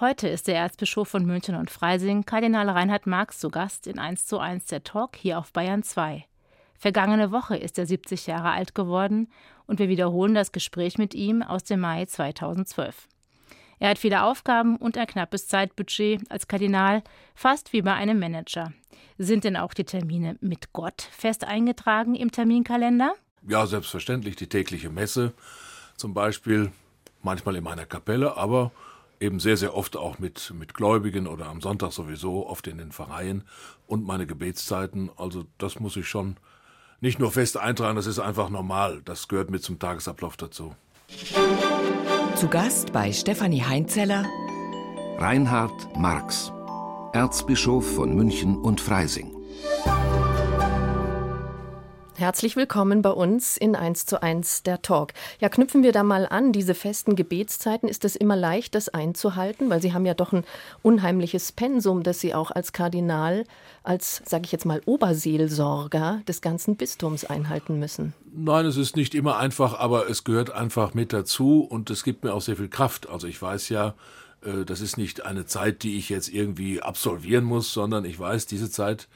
Heute ist der Erzbischof von München und Freising, Kardinal Reinhard Marx, zu Gast in 1 zu 1 der Talk hier auf Bayern 2. Vergangene Woche ist er 70 Jahre alt geworden und wir wiederholen das Gespräch mit ihm aus dem Mai 2012. Er hat viele Aufgaben und ein knappes Zeitbudget als Kardinal, fast wie bei einem Manager. Sind denn auch die Termine mit Gott fest eingetragen im Terminkalender? Ja, selbstverständlich. Die tägliche Messe zum Beispiel, manchmal in meiner Kapelle, aber eben sehr, sehr oft auch mit, mit Gläubigen oder am Sonntag sowieso, oft in den Pfarreien und meine Gebetszeiten. Also das muss ich schon nicht nur fest eintragen, das ist einfach normal. Das gehört mit zum Tagesablauf dazu. Zu Gast bei Stefanie Heinzeller Reinhard Marx, Erzbischof von München und Freising. Herzlich willkommen bei uns in 1 zu 1 der Talk. Ja, knüpfen wir da mal an, diese festen Gebetszeiten. Ist es immer leicht, das einzuhalten? Weil Sie haben ja doch ein unheimliches Pensum, das Sie auch als Kardinal, als, sage ich jetzt mal, Oberseelsorger des ganzen Bistums einhalten müssen. Nein, es ist nicht immer einfach, aber es gehört einfach mit dazu und es gibt mir auch sehr viel Kraft. Also ich weiß ja, äh, das ist nicht eine Zeit, die ich jetzt irgendwie absolvieren muss, sondern ich weiß, diese Zeit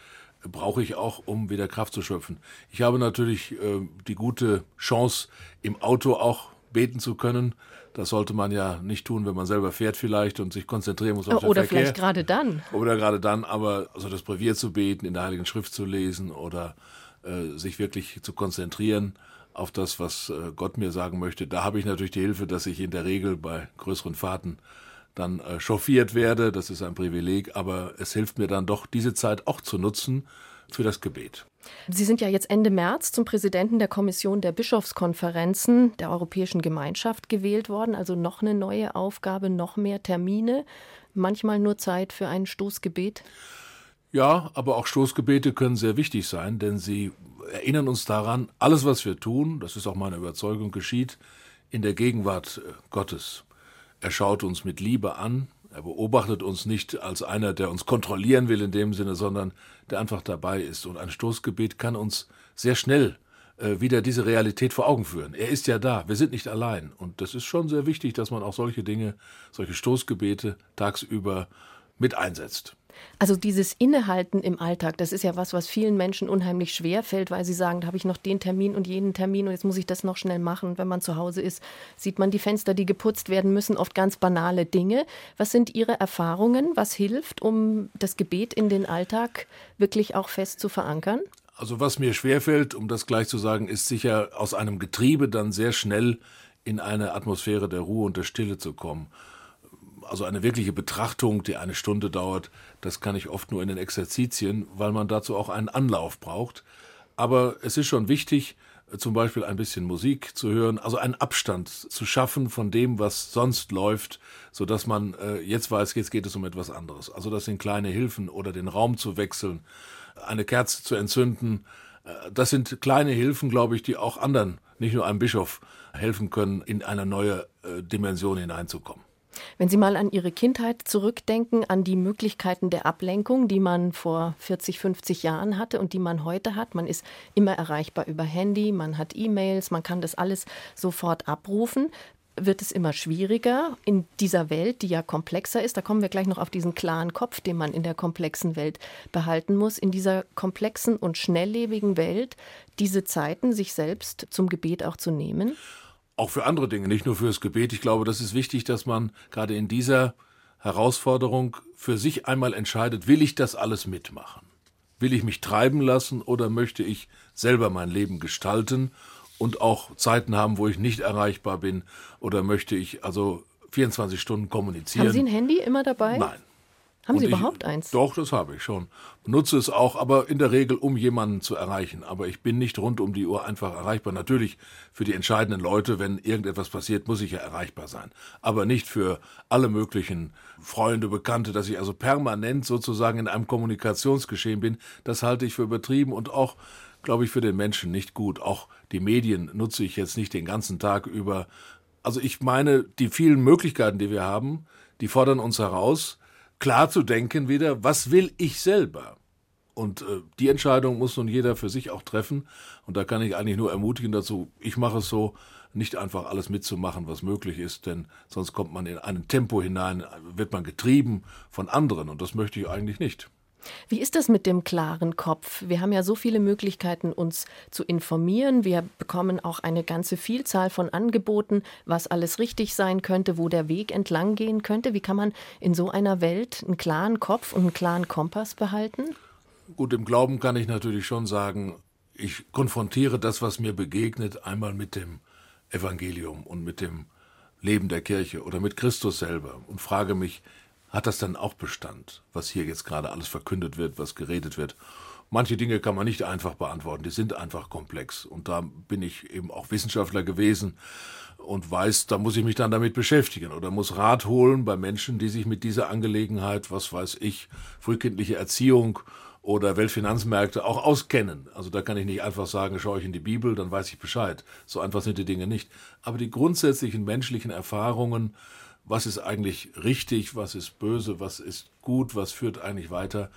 brauche ich auch, um wieder Kraft zu schöpfen. Ich habe natürlich äh, die gute Chance, im Auto auch beten zu können. Das sollte man ja nicht tun, wenn man selber fährt vielleicht und sich konzentrieren muss auf den Oder Verkehr. vielleicht gerade dann. Oder gerade dann, aber also das Brevier zu beten, in der Heiligen Schrift zu lesen oder äh, sich wirklich zu konzentrieren auf das, was äh, Gott mir sagen möchte. Da habe ich natürlich die Hilfe, dass ich in der Regel bei größeren Fahrten dann äh, chauffiert werde. Das ist ein Privileg, aber es hilft mir dann doch, diese Zeit auch zu nutzen für das Gebet. Sie sind ja jetzt Ende März zum Präsidenten der Kommission der Bischofskonferenzen der Europäischen Gemeinschaft gewählt worden. Also noch eine neue Aufgabe, noch mehr Termine, manchmal nur Zeit für ein Stoßgebet. Ja, aber auch Stoßgebete können sehr wichtig sein, denn sie erinnern uns daran, alles, was wir tun, das ist auch meine Überzeugung, geschieht in der Gegenwart äh, Gottes. Er schaut uns mit Liebe an. Er beobachtet uns nicht als einer, der uns kontrollieren will in dem Sinne, sondern der einfach dabei ist. Und ein Stoßgebet kann uns sehr schnell äh, wieder diese Realität vor Augen führen. Er ist ja da, wir sind nicht allein. Und das ist schon sehr wichtig, dass man auch solche Dinge, solche Stoßgebete tagsüber mit einsetzt. Also dieses Innehalten im Alltag, das ist ja was, was vielen Menschen unheimlich schwer fällt, weil sie sagen, da habe ich noch den Termin und jenen Termin und jetzt muss ich das noch schnell machen. Wenn man zu Hause ist, sieht man die Fenster, die geputzt werden müssen, oft ganz banale Dinge. Was sind Ihre Erfahrungen? Was hilft, um das Gebet in den Alltag wirklich auch fest zu verankern? Also was mir schwerfällt, um das gleich zu sagen, ist sicher aus einem Getriebe dann sehr schnell in eine Atmosphäre der Ruhe und der Stille zu kommen also eine wirkliche Betrachtung, die eine Stunde dauert, das kann ich oft nur in den Exerzitien, weil man dazu auch einen Anlauf braucht. Aber es ist schon wichtig, zum Beispiel ein bisschen Musik zu hören, also einen Abstand zu schaffen von dem, was sonst läuft, so dass man äh, jetzt weiß, jetzt geht es um etwas anderes. Also das sind kleine Hilfen oder den Raum zu wechseln, eine Kerze zu entzünden. Äh, das sind kleine Hilfen, glaube ich, die auch anderen, nicht nur einem Bischof, helfen können, in eine neue äh, Dimension hineinzukommen. Wenn Sie mal an Ihre Kindheit zurückdenken, an die Möglichkeiten der Ablenkung, die man vor 40, 50 Jahren hatte und die man heute hat, man ist immer erreichbar über Handy, man hat E-Mails, man kann das alles sofort abrufen wird es immer schwieriger in dieser Welt, die ja komplexer ist. Da kommen wir gleich noch auf diesen klaren Kopf, den man in der komplexen Welt behalten muss. In dieser komplexen und schnelllebigen Welt diese Zeiten sich selbst zum Gebet auch zu nehmen auch für andere Dinge, nicht nur fürs Gebet. Ich glaube, das ist wichtig, dass man gerade in dieser Herausforderung für sich einmal entscheidet, will ich das alles mitmachen? Will ich mich treiben lassen oder möchte ich selber mein Leben gestalten und auch Zeiten haben, wo ich nicht erreichbar bin oder möchte ich also 24 Stunden kommunizieren? Haben Sie ein Handy immer dabei? Nein. Haben und Sie überhaupt eins? Doch, das habe ich schon. Nutze es auch, aber in der Regel, um jemanden zu erreichen. Aber ich bin nicht rund um die Uhr einfach erreichbar. Natürlich für die entscheidenden Leute, wenn irgendetwas passiert, muss ich ja erreichbar sein. Aber nicht für alle möglichen Freunde, Bekannte, dass ich also permanent sozusagen in einem Kommunikationsgeschehen bin. Das halte ich für übertrieben und auch, glaube ich, für den Menschen nicht gut. Auch die Medien nutze ich jetzt nicht den ganzen Tag über. Also ich meine, die vielen Möglichkeiten, die wir haben, die fordern uns heraus, klar zu denken wieder, was will ich selber? Und äh, die Entscheidung muss nun jeder für sich auch treffen. Und da kann ich eigentlich nur ermutigen dazu, ich mache es so, nicht einfach alles mitzumachen, was möglich ist, denn sonst kommt man in ein Tempo hinein, wird man getrieben von anderen und das möchte ich eigentlich nicht. Wie ist das mit dem klaren Kopf? Wir haben ja so viele Möglichkeiten, uns zu informieren. Wir bekommen auch eine ganze Vielzahl von Angeboten, was alles richtig sein könnte, wo der Weg entlang gehen könnte. Wie kann man in so einer Welt einen klaren Kopf und einen klaren Kompass behalten? Gut, im Glauben kann ich natürlich schon sagen, ich konfrontiere das, was mir begegnet, einmal mit dem Evangelium und mit dem Leben der Kirche oder mit Christus selber und frage mich, hat das dann auch Bestand, was hier jetzt gerade alles verkündet wird, was geredet wird? Manche Dinge kann man nicht einfach beantworten, die sind einfach komplex. Und da bin ich eben auch Wissenschaftler gewesen und weiß, da muss ich mich dann damit beschäftigen oder muss Rat holen bei Menschen, die sich mit dieser Angelegenheit, was weiß ich, frühkindliche Erziehung oder Weltfinanzmärkte auch auskennen. Also da kann ich nicht einfach sagen, schaue ich in die Bibel, dann weiß ich Bescheid. So einfach sind die Dinge nicht. Aber die grundsätzlichen menschlichen Erfahrungen, was ist eigentlich richtig, was ist böse, was ist gut, was führt eigentlich weiter,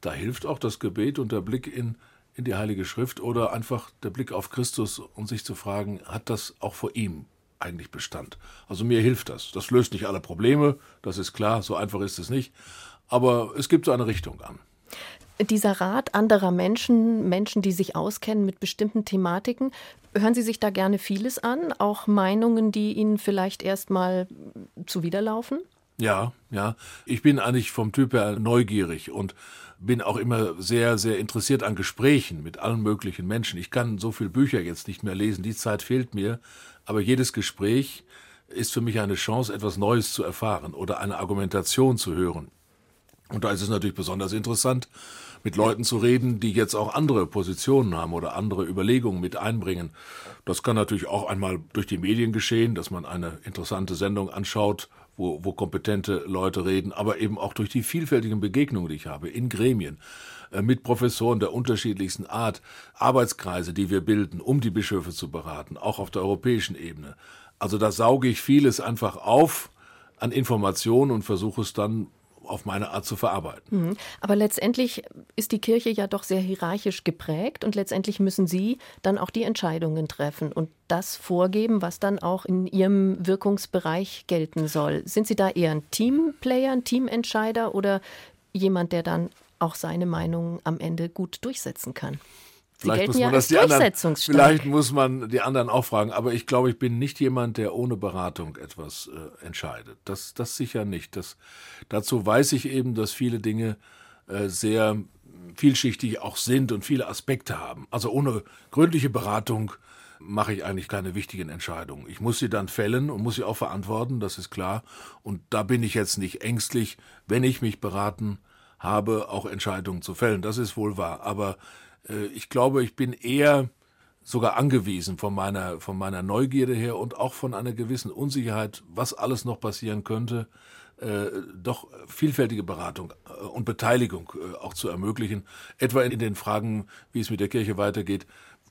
da hilft auch das Gebet und der Blick in, in die Heilige Schrift oder einfach der Blick auf Christus und sich zu fragen, hat das auch vor ihm eigentlich Bestand? Also mir hilft das. Das löst nicht alle Probleme, das ist klar, so einfach ist es nicht. Aber es gibt so eine Richtung an dieser Rat anderer Menschen, Menschen, die sich auskennen mit bestimmten Thematiken, hören Sie sich da gerne vieles an, auch Meinungen, die Ihnen vielleicht erstmal zuwiderlaufen? Ja, ja. Ich bin eigentlich vom Typ her neugierig und bin auch immer sehr, sehr interessiert an Gesprächen mit allen möglichen Menschen. Ich kann so viele Bücher jetzt nicht mehr lesen, die Zeit fehlt mir, aber jedes Gespräch ist für mich eine Chance, etwas Neues zu erfahren oder eine Argumentation zu hören. Und da ist es natürlich besonders interessant, mit Leuten zu reden, die jetzt auch andere Positionen haben oder andere Überlegungen mit einbringen. Das kann natürlich auch einmal durch die Medien geschehen, dass man eine interessante Sendung anschaut, wo, wo kompetente Leute reden, aber eben auch durch die vielfältigen Begegnungen, die ich habe, in Gremien, äh, mit Professoren der unterschiedlichsten Art, Arbeitskreise, die wir bilden, um die Bischöfe zu beraten, auch auf der europäischen Ebene. Also da sauge ich vieles einfach auf an Informationen und versuche es dann auf meine Art zu verarbeiten. Mhm. Aber letztendlich ist die Kirche ja doch sehr hierarchisch geprägt und letztendlich müssen Sie dann auch die Entscheidungen treffen und das vorgeben, was dann auch in Ihrem Wirkungsbereich gelten soll. Sind Sie da eher ein Teamplayer, ein Teamentscheider oder jemand, der dann auch seine Meinung am Ende gut durchsetzen kann? Vielleicht muss man ja das die anderen, vielleicht muss man die anderen auch fragen, aber ich glaube, ich bin nicht jemand, der ohne Beratung etwas äh, entscheidet. Das, das sicher nicht. Das, dazu weiß ich eben, dass viele Dinge äh, sehr vielschichtig auch sind und viele Aspekte haben. Also ohne gründliche Beratung mache ich eigentlich keine wichtigen Entscheidungen. Ich muss sie dann fällen und muss sie auch verantworten, das ist klar. Und da bin ich jetzt nicht ängstlich, wenn ich mich beraten habe, auch Entscheidungen zu fällen. Das ist wohl wahr. Aber ich glaube, ich bin eher sogar angewiesen von meiner, von meiner Neugierde her und auch von einer gewissen Unsicherheit, was alles noch passieren könnte, äh, doch vielfältige Beratung äh, und Beteiligung äh, auch zu ermöglichen. Etwa in, den Fragen, wie es mit der Kirche weitergeht.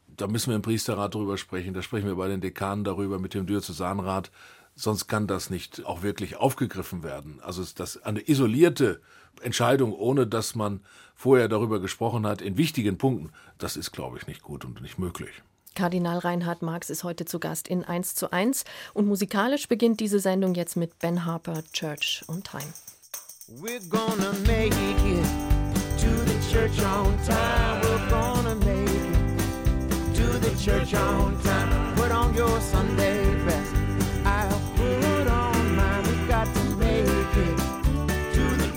Da müssen wir im Priesterrat darüber sprechen, da sprechen wir bei den Dekanen darüber, mit dem Diözesanrat. Sonst kann das nicht auch wirklich aufgegriffen werden. Also das eine isolierte Entscheidung, ohne dass man vorher darüber gesprochen hat, in wichtigen Punkten, das ist, glaube ich, nicht gut und nicht möglich. Kardinal Reinhard Marx ist heute zu Gast in 1 zu 1 und musikalisch beginnt diese Sendung jetzt mit Ben Harper, Church on Time. We're gonna make it to the church on time. We're gonna make it to the church on time. Put on your Sunday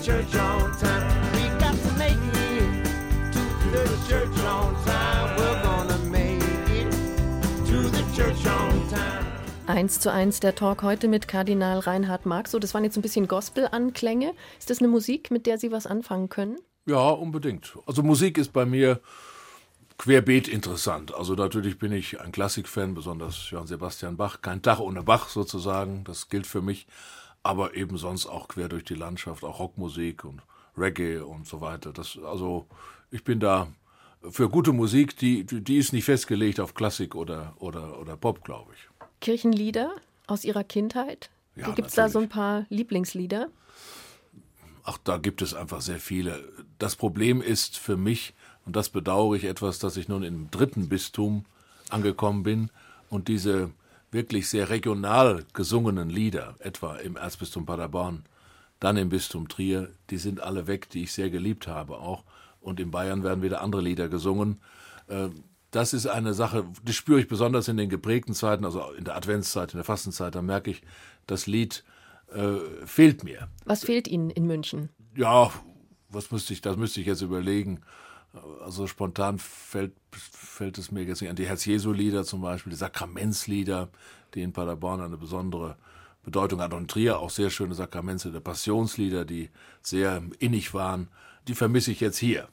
church on time. We've got to make it to the church on time. We're 1 zu 1 der Talk heute mit Kardinal Reinhard Marx. So, das waren jetzt ein bisschen Gospel-Anklänge. Ist das eine Musik, mit der Sie was anfangen können? Ja, unbedingt. Also Musik ist bei mir querbeet interessant. Also natürlich bin ich ein Klassikfan, besonders Johann Sebastian Bach. Kein Dach ohne Bach sozusagen, das gilt für mich. Aber eben sonst auch quer durch die Landschaft, auch Rockmusik und Reggae und so weiter. Das, also ich bin da für gute Musik, die, die ist nicht festgelegt auf Klassik oder, oder, oder Pop, glaube ich. Kirchenlieder aus Ihrer Kindheit? Ja, Gibt es da so ein paar Lieblingslieder? Ach, da gibt es einfach sehr viele. Das Problem ist für mich, und das bedauere ich etwas, dass ich nun im dritten Bistum angekommen bin und diese wirklich sehr regional gesungenen Lieder, etwa im Erzbistum Paderborn, dann im Bistum Trier, die sind alle weg, die ich sehr geliebt habe auch. Und in Bayern werden wieder andere Lieder gesungen. Äh, das ist eine Sache, die spüre ich besonders in den geprägten Zeiten, also in der Adventszeit, in der Fastenzeit, da merke ich, das Lied äh, fehlt mir. Was fehlt Ihnen in München? Ja, was müsste ich, das müsste ich jetzt überlegen. Also spontan fällt, fällt es mir jetzt nicht an. Die Herz-Jesu-Lieder zum Beispiel, die Sakramentslieder, die in Paderborn eine besondere Bedeutung hatten. Und Trier auch sehr schöne Sakramentslieder, Passionslieder, die sehr innig waren. Die vermisse ich jetzt hier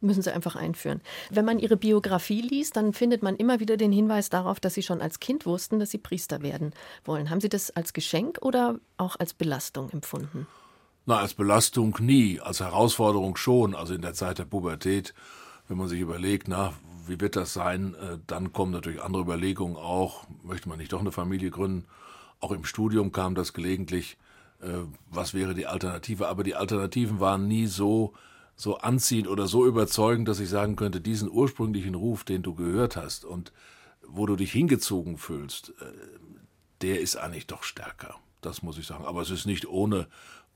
müssen Sie einfach einführen. Wenn man Ihre Biografie liest, dann findet man immer wieder den Hinweis darauf, dass Sie schon als Kind wussten, dass Sie Priester werden wollen. Haben Sie das als Geschenk oder auch als Belastung empfunden? Na, als Belastung nie, als Herausforderung schon. Also in der Zeit der Pubertät, wenn man sich überlegt, na, wie wird das sein, äh, dann kommen natürlich andere Überlegungen auch. Möchte man nicht doch eine Familie gründen? Auch im Studium kam das gelegentlich. Äh, was wäre die Alternative? Aber die Alternativen waren nie so, so anziehend oder so überzeugend, dass ich sagen könnte, diesen ursprünglichen Ruf, den du gehört hast und wo du dich hingezogen fühlst, äh, der ist eigentlich doch stärker. Das muss ich sagen. Aber es ist nicht ohne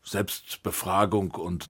Selbstbefragung und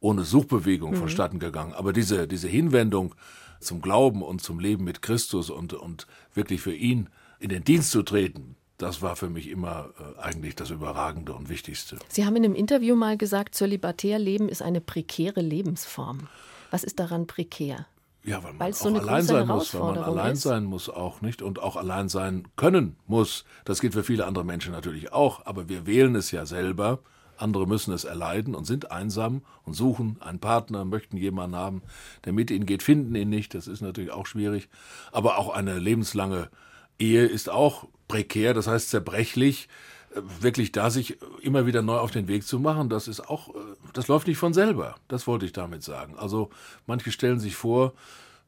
ohne Suchbewegung mhm. vonstatten gegangen. Aber diese, diese Hinwendung zum Glauben und zum Leben mit Christus und, und wirklich für ihn in den Dienst zu treten, das war für mich immer äh, eigentlich das Überragende und Wichtigste. Sie haben in einem Interview mal gesagt, zölibatär Leben ist eine prekäre Lebensform. Was ist daran prekär? Ja, weil man auch so allein sein muss, weil man allein ist. sein muss auch nicht und auch allein sein können muss. Das gilt für viele andere Menschen natürlich auch, aber wir wählen es ja selber andere müssen es erleiden und sind einsam und suchen einen Partner, möchten jemanden haben, der mit ihnen geht, finden ihn nicht. Das ist natürlich auch schwierig. Aber auch eine lebenslange Ehe ist auch prekär, das heißt zerbrechlich. Äh, wirklich da sich immer wieder neu auf den Weg zu machen, das ist auch, äh, das läuft nicht von selber. Das wollte ich damit sagen. Also manche stellen sich vor,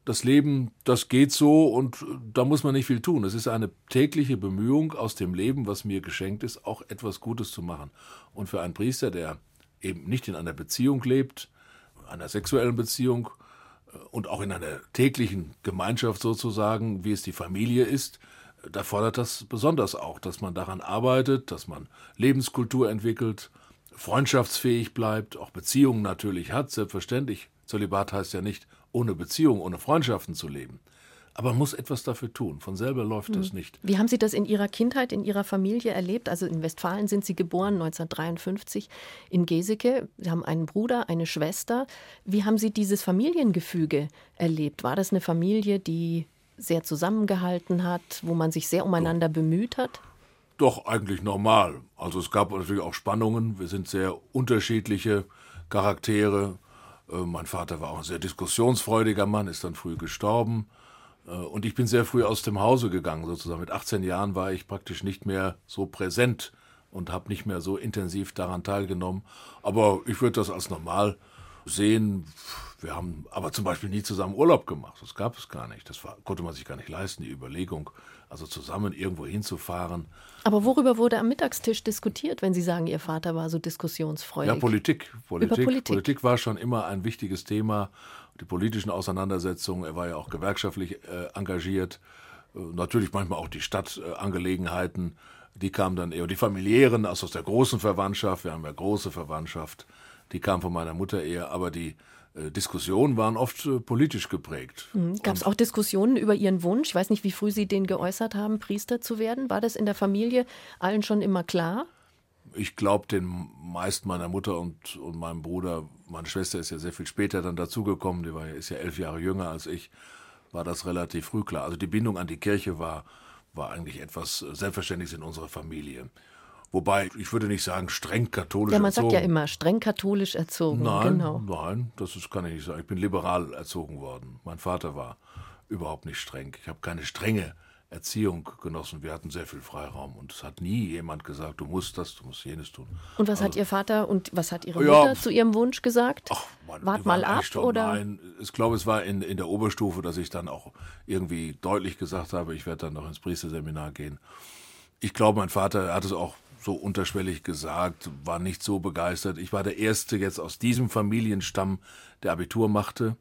das Leben, das geht so und da muss man nicht viel tun. Es ist eine tägliche Bemühung aus dem Leben, was mir geschenkt ist, auch etwas Gutes zu machen. Und für einen Priester, der eben nicht in einer Beziehung lebt, einer sexuellen Beziehung äh, und auch in einer täglichen Gemeinschaft sozusagen, wie es die Familie ist, äh, da fordert das besonders auch, dass man daran arbeitet, dass man Lebenskultur entwickelt, freundschaftsfähig bleibt, auch Beziehungen natürlich hat, selbstverständlich. Zölibat heißt ja nicht ohne Beziehung, ohne Freundschaften zu leben. Aber man muss etwas dafür tun. Von selber läuft mhm. das hm. nicht. Wie haben Sie das in Ihrer Kindheit, in Ihrer Familie erlebt? Also in Westfalen sind Sie geboren, 1953 in Geseke. Sie haben einen Bruder, eine Schwester. Wie haben Sie dieses Familiengefüge erlebt? War das eine Familie, die sehr zusammengehalten hat, wo man sich sehr umeinander Doch. bemüht hat? Doch, eigentlich normal. Also es gab natürlich auch Spannungen. Wir sind sehr unterschiedliche Charaktere. Äh, mein Vater war auch ein sehr diskussionsfreudiger Mann, ist dann früh gestorben. Äh, und ich bin sehr früh aus dem Hause gegangen, sozusagen. Mit 18 Jahren war ich praktisch nicht mehr so präsent und habe nicht mehr so intensiv daran teilgenommen. Aber ich würde das als normal sehen. Wir haben aber zum Beispiel nie zusammen Urlaub gemacht. Das gab es gar nicht. Das war, konnte man sich gar nicht leisten, die Überlegung, also zusammen irgendwo hinzufahren. Aber worüber wurde am Mittagstisch diskutiert, wenn Sie sagen, Ihr Vater war so diskussionsfreudig? Ja, Politik. Politik. Politik. Politik war schon immer ein wichtiges Thema. Die politischen Auseinandersetzungen. Er war ja auch gewerkschaftlich äh, engagiert. Äh, natürlich manchmal auch die Stadtangelegenheiten. die kamen dann eher. Die familiären, also aus der großen Verwandtschaft. Wir haben ja große Verwandtschaft die kam von meiner Mutter eher, aber die äh, Diskussionen waren oft äh, politisch geprägt. Mhm. Gab es auch Diskussionen über Ihren Wunsch? Ich weiß nicht, wie früh Sie den geäußert haben, Priester zu werden. War das in der Familie allen schon immer klar? Ich glaube, den meisten meiner Mutter und, und meinem Bruder, meine Schwester ist ja sehr viel später dann dazugekommen, die war, ist ja elf Jahre jünger als ich, war das relativ früh klar. Also die Bindung an die Kirche war, war eigentlich etwas äh, Selbstverständliches in unserer Familie. Wobei, ich würde nicht sagen streng katholisch erzogen. Ja, man erzogen. sagt ja immer streng katholisch erzogen. Nein, genau. nein, das ist, kann ich nicht sagen. Ich bin liberal erzogen worden. Mein Vater war überhaupt nicht streng. Ich habe keine strenge Erziehung genossen. Wir hatten sehr viel Freiraum und es hat nie jemand gesagt, du musst das, du musst jenes tun. Und was also, hat Ihr Vater und was hat Ihre Mutter ja, zu Ihrem Wunsch gesagt? Ach, man, Wart mal ab oder? Nein, ich glaube, es war in, in der Oberstufe, dass ich dann auch irgendwie deutlich gesagt habe, ich werde dann noch ins Priesterseminar gehen. Ich glaube, mein Vater hat es auch so unterschwellig gesagt, war nicht so begeistert. Ich war der Erste jetzt aus diesem Familienstamm, der Abitur machte.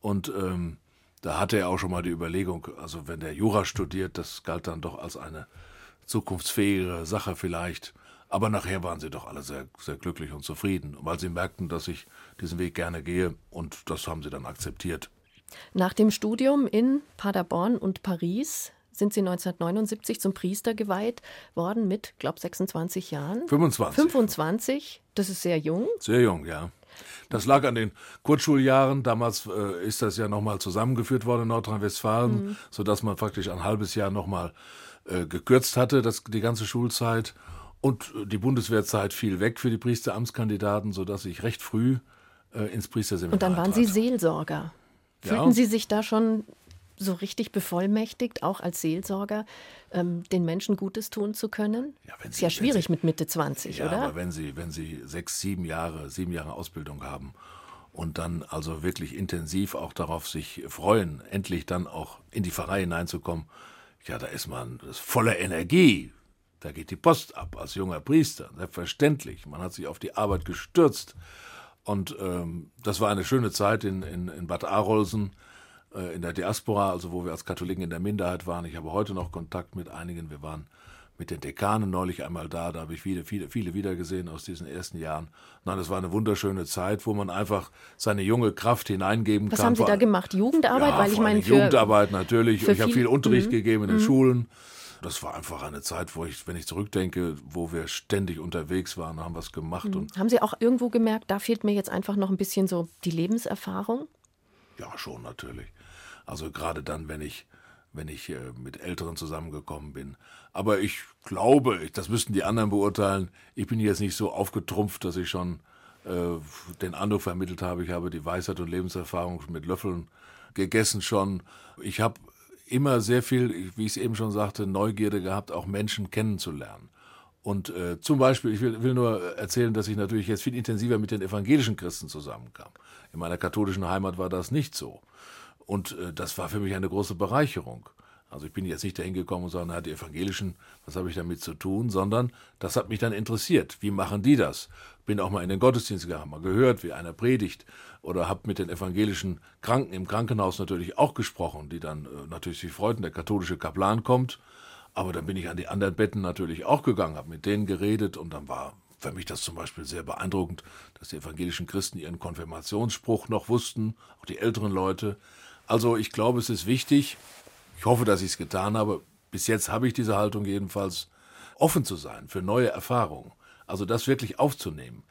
Und ähm, da hatte er auch schon mal die Überlegung, also wenn der Jura studiert, das galt dann doch als eine zukunftsfähige Sache vielleicht. Aber nachher waren sie doch alle sehr, sehr glücklich und zufrieden, weil sie merkten, dass ich diesen Weg gerne gehe und das haben sie dann akzeptiert. Nach dem Studium in Paderborn und Paris sind Sie 1979 zum Priester geweiht worden mit, glaube 26 Jahren. 25. 25, das ist sehr jung. Sehr jung, ja. Das lag an den Kurzschuljahren. Damals äh, ist das ja nochmal zusammengeführt worden in Nordrhein-Westfalen, mhm. sodass man praktisch ein halbes Jahr nochmal äh, gekürzt hatte, das, die ganze Schulzeit. Und äh, die Bundeswehrzeit fiel weg für die Priesteramtskandidaten, sodass ich recht früh äh, ins Priesterseminar Und dann waren. Sie Seelsorger. Fühlten ja. Sie sich da schon so richtig bevollmächtigt, auch als Seelsorger, ähm, den Menschen Gutes tun zu können? Ja, Sie, ist ja schwierig Sie, mit Mitte 20, ja, oder? Aber wenn Sie, wenn Sie sechs, sieben Jahre, sieben Jahre Ausbildung haben und dann also wirklich intensiv auch darauf sich freuen, endlich dann auch in die Pfarrei hineinzukommen, ja, da ist man ist voller Energie. Da geht die Post ab als junger Priester, selbstverständlich. Man hat sich auf die Arbeit gestürzt. Und ähm, das war eine schöne Zeit in, in, in Bad Arolsen in der Diaspora, also wo wir als Katholiken in der Minderheit waren. Ich habe heute noch Kontakt mit einigen. Wir waren mit den Dekanen neulich einmal da, da habe ich viele, viele, viele wiedergesehen aus diesen ersten Jahren. Nein, es war eine wunderschöne Zeit, wo man einfach seine junge Kraft hineingeben Was kann. Was haben Sie da gemacht? Jugendarbeit? Ja, Weil ich meine, Jugendarbeit natürlich. Ich habe viel Unterricht mhm. gegeben in den mhm. Schulen. Das war einfach eine Zeit, wo ich, wenn ich zurückdenke, wo wir ständig unterwegs waren, haben was gemacht. Mhm. haben Sie auch irgendwo gemerkt, da fehlt mir jetzt einfach noch ein bisschen so die Lebenserfahrung? Ja, schon natürlich. Also gerade dann, wenn ich, wenn ich äh, mit Älteren zusammengekommen bin. Aber ich glaube, das müssten die anderen beurteilen, ich bin jetzt nicht so aufgetrumpft, dass ich schon äh, den Eindruck vermittelt habe, ich habe die Weisheit und Lebenserfahrung mit Löffeln gegessen schon. Ich habe immer sehr viel, wie ich es eben schon sagte, Neugierde gehabt, auch Menschen kennenzulernen. Und äh, zum Beispiel, ich will, will nur erzählen, dass ich natürlich jetzt viel intensiver mit den evangelischen Christen zusammenkam. In meiner katholischen Heimat war das nicht so. Und äh, das war für mich eine große Bereicherung. Also ich bin jetzt nicht dahin gekommen und sage, na, die Evangelischen, was habe ich damit zu tun, sondern das hat mich dann interessiert. Wie machen die das? Bin auch mal in den Gottesdienst gegangen, mal gehört, wie einer predigt oder habe mit den evangelischen Kranken im Krankenhaus natürlich auch gesprochen, die dann äh, natürlich sich freuten, der katholische Kaplan kommt. Aber dann bin ich an die anderen Betten natürlich auch gegangen, habe mit denen geredet und dann war für mich das zum Beispiel sehr beeindruckend, dass die evangelischen Christen ihren Konfirmationsspruch noch wussten, auch die älteren Leute. Also ich glaube, es ist wichtig, ich hoffe, dass ich es getan habe, bis jetzt habe ich diese Haltung jedenfalls, offen zu sein für neue Erfahrungen. Also das wirklich aufzunehmen,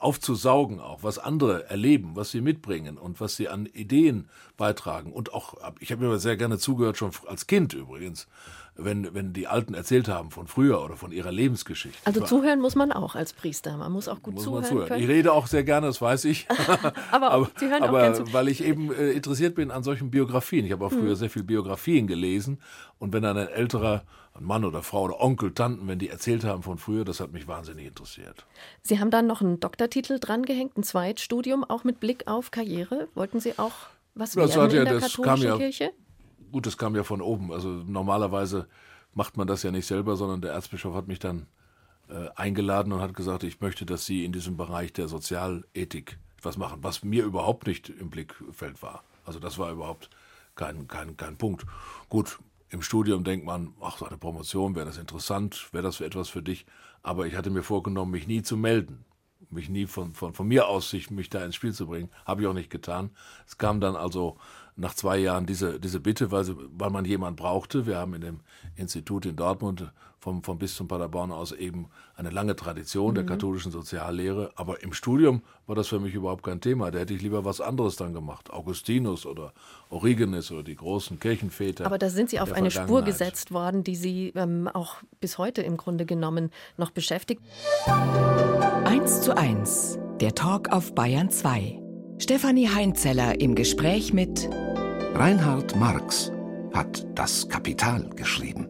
aufzusaugen auch, was andere erleben, was sie mitbringen und was sie an Ideen beitragen. Und auch, ich habe mir sehr gerne zugehört, schon als Kind übrigens, wenn, wenn die Alten erzählt haben von früher oder von ihrer Lebensgeschichte. Also zuhören muss man auch als Priester. Man muss auch gut muss zuhören, zuhören. Können. Ich rede auch sehr gerne, das weiß ich. aber, aber, Sie hören aber auch zu. weil ich eben äh, interessiert bin an solchen Biografien. Ich habe auch früher mhm. sehr viel Biografien gelesen. Und wenn dann ein älterer ein Mann oder Frau oder Onkel, Tanten, wenn die erzählt haben von früher, das hat mich wahnsinnig interessiert. Sie haben dann noch einen Doktortitel drangehängt, ein Zweitstudium, auch mit Blick auf Karriere. Wollten Sie auch was das werden ja, in der katholischen ja, Kirche? Gut, das kam ja von oben. Also normalerweise macht man das ja nicht selber, sondern der Erzbischof hat mich dann äh, eingeladen und hat gesagt, ich möchte, dass Sie in diesem Bereich der Sozialethik was machen, was mir überhaupt nicht im Blickfeld war. Also das war überhaupt kein, kein, kein Punkt. Gut, im Studium denkt man, ach, so eine Promotion, wäre das interessant, wäre das für etwas für dich. Aber ich hatte mir vorgenommen, mich nie zu melden, mich nie von, von, von mir aus sich, mich da ins Spiel zu bringen. Habe ich auch nicht getan. Es kam dann also nach zwei Jahren diese, diese Bitte, weil, weil man jemand brauchte. Wir haben in dem Institut in Dortmund vom, vom Bistum Paderborn aus eben eine lange Tradition mhm. der katholischen Soziallehre. Aber im Studium war das für mich überhaupt kein Thema. Da hätte ich lieber was anderes dann gemacht. Augustinus oder Origenes oder die großen Kirchenväter. Aber da sind Sie auf eine Spur gesetzt worden, die Sie ähm, auch bis heute im Grunde genommen noch beschäftigt. 1 zu 1, der Talk auf Bayern 2. Stefanie Heinzeller im Gespräch mit Reinhard Marx hat das Kapital geschrieben.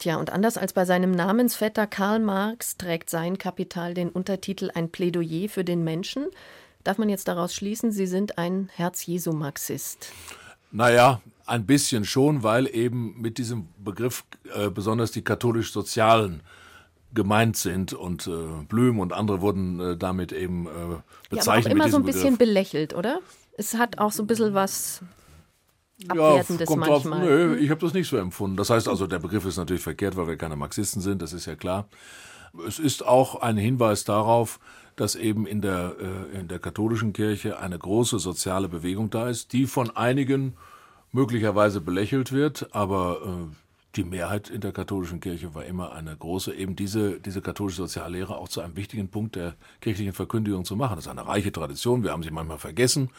Tja, und anders als bei seinem Namensvetter Karl Marx trägt sein Kapital den Untertitel Ein Plädoyer für den Menschen. Darf man jetzt daraus schließen, Sie sind ein Herz-Jesu-Marxist? Naja, ein bisschen schon, weil eben mit diesem Begriff äh, besonders die katholisch-sozialen gemeint sind und äh, Blüm und andere wurden äh, damit eben äh, bezeichnet. Ja, aber auch immer so ein bisschen belächelt, oder? es hat auch so ein bisschen was Abwertendes ja, kommt manchmal. Drauf, nö, ich habe das nicht so empfunden. Das heißt also, der Begriff ist natürlich verkehrt, weil wir keine Marxisten sind, das ist ja klar. Es ist auch ein Hinweis darauf, dass eben in der, äh, in der katholischen Kirche eine große soziale Bewegung da ist, die von einigen möglicherweise belächelt wird, aber äh, die Mehrheit in der katholischen Kirche war immer eine große, eben diese, diese katholische Soziallehre auch zu einem wichtigen Punkt der kirchlichen Verkündigung zu machen. Das ist eine reiche Tradition, wir haben sie manchmal vergessen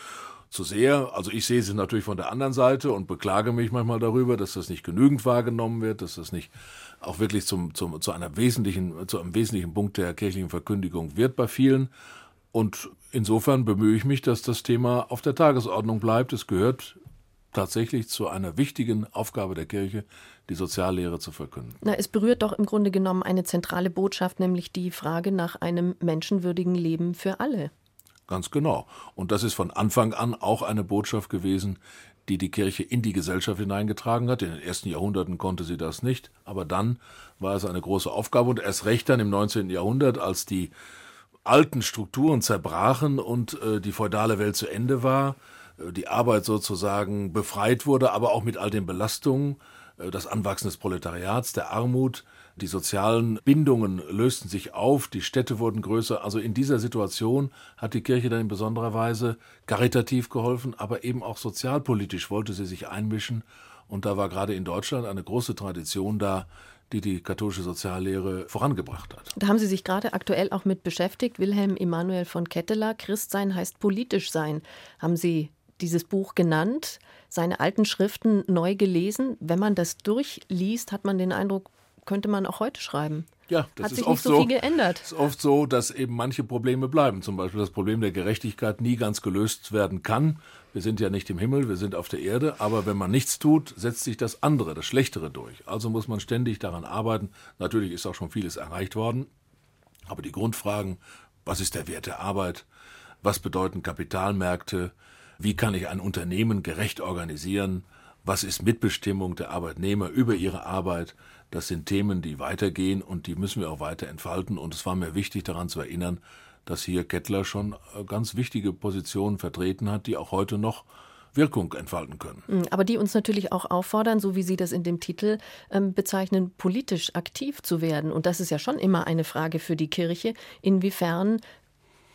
zu sehr. Also ich sehe sie natürlich von der anderen Seite und beklage mich manchmal darüber, dass das nicht genügend wahrgenommen wird, dass das nicht auch wirklich zum, zum, zu einer wesentlichen, zu einem wesentlichen Punkt der kirchlichen Verkündigung wird bei vielen. Und insofern bemühe ich mich, dass das Thema auf der Tagesordnung bleibt. Es gehört tatsächlich zu einer wichtigen Aufgabe der Kirche, die Soziallehre zu verkünden. Na, es berührt doch im Grunde genommen eine zentrale Botschaft, nämlich die Frage nach einem menschenwürdigen Leben für alle. Ganz genau. Und das ist von Anfang an auch eine Botschaft gewesen, die die Kirche in die Gesellschaft hineingetragen hat. In den ersten Jahrhunderten konnte sie das nicht, aber dann war es eine große Aufgabe und erst recht dann im 19. Jahrhundert, als die alten Strukturen zerbrachen und äh, die feudale Welt zu Ende war, äh, die Arbeit sozusagen befreit wurde, aber auch mit all den Belastungen, äh, das Anwachsen des Proletariats, der Armut, die sozialen Bindungen lösten sich auf, die Städte wurden größer. Also in dieser Situation hat die Kirche dann in besonderer Weise karitativ geholfen, aber eben auch sozialpolitisch wollte sie sich einmischen. Und da war gerade in Deutschland eine große Tradition da, die die katholische Soziallehre vorangebracht hat. Da haben Sie sich gerade aktuell auch mit beschäftigt. Wilhelm Emanuel von Ketteler, Christsein heißt politisch sein. Haben Sie dieses Buch genannt, seine alten Schriften neu gelesen. Wenn man das durchliest, hat man den Eindruck, könnte man auch heute schreiben. Ja, das Hat ist sich oft nicht so so. viel geändert. Es ist oft so, dass eben manche Probleme bleiben. Zum Beispiel das Problem der Gerechtigkeit nie ganz gelöst werden kann. Wir sind ja nicht im Himmel, wir sind auf der Erde, aber wenn man nichts tut, setzt sich das andere, das Schlechtere durch. Also muss man ständig daran arbeiten. Natürlich ist auch schon vieles erreicht worden, aber die Grundfragen, was ist der Wert der Arbeit? Was bedeuten Kapitalmärkte? Wie kann ich ein Unternehmen gerecht organisieren? Was ist Mitbestimmung der Arbeitnehmer über ihre Arbeit? Das sind Themen, die weitergehen und die müssen wir auch weiter entfalten. Und es war mir wichtig, daran zu erinnern, dass hier Kettler schon äh, ganz wichtige Positionen vertreten hat, die auch heute noch Wirkung entfalten können. Mm, Aber die uns natürlich auch auffordern, so wie Sie das in dem Titel ähm, bezeichnen, politisch aktiv zu werden. Und das ist ja schon immer eine Frage für die Kirche. Inwiefern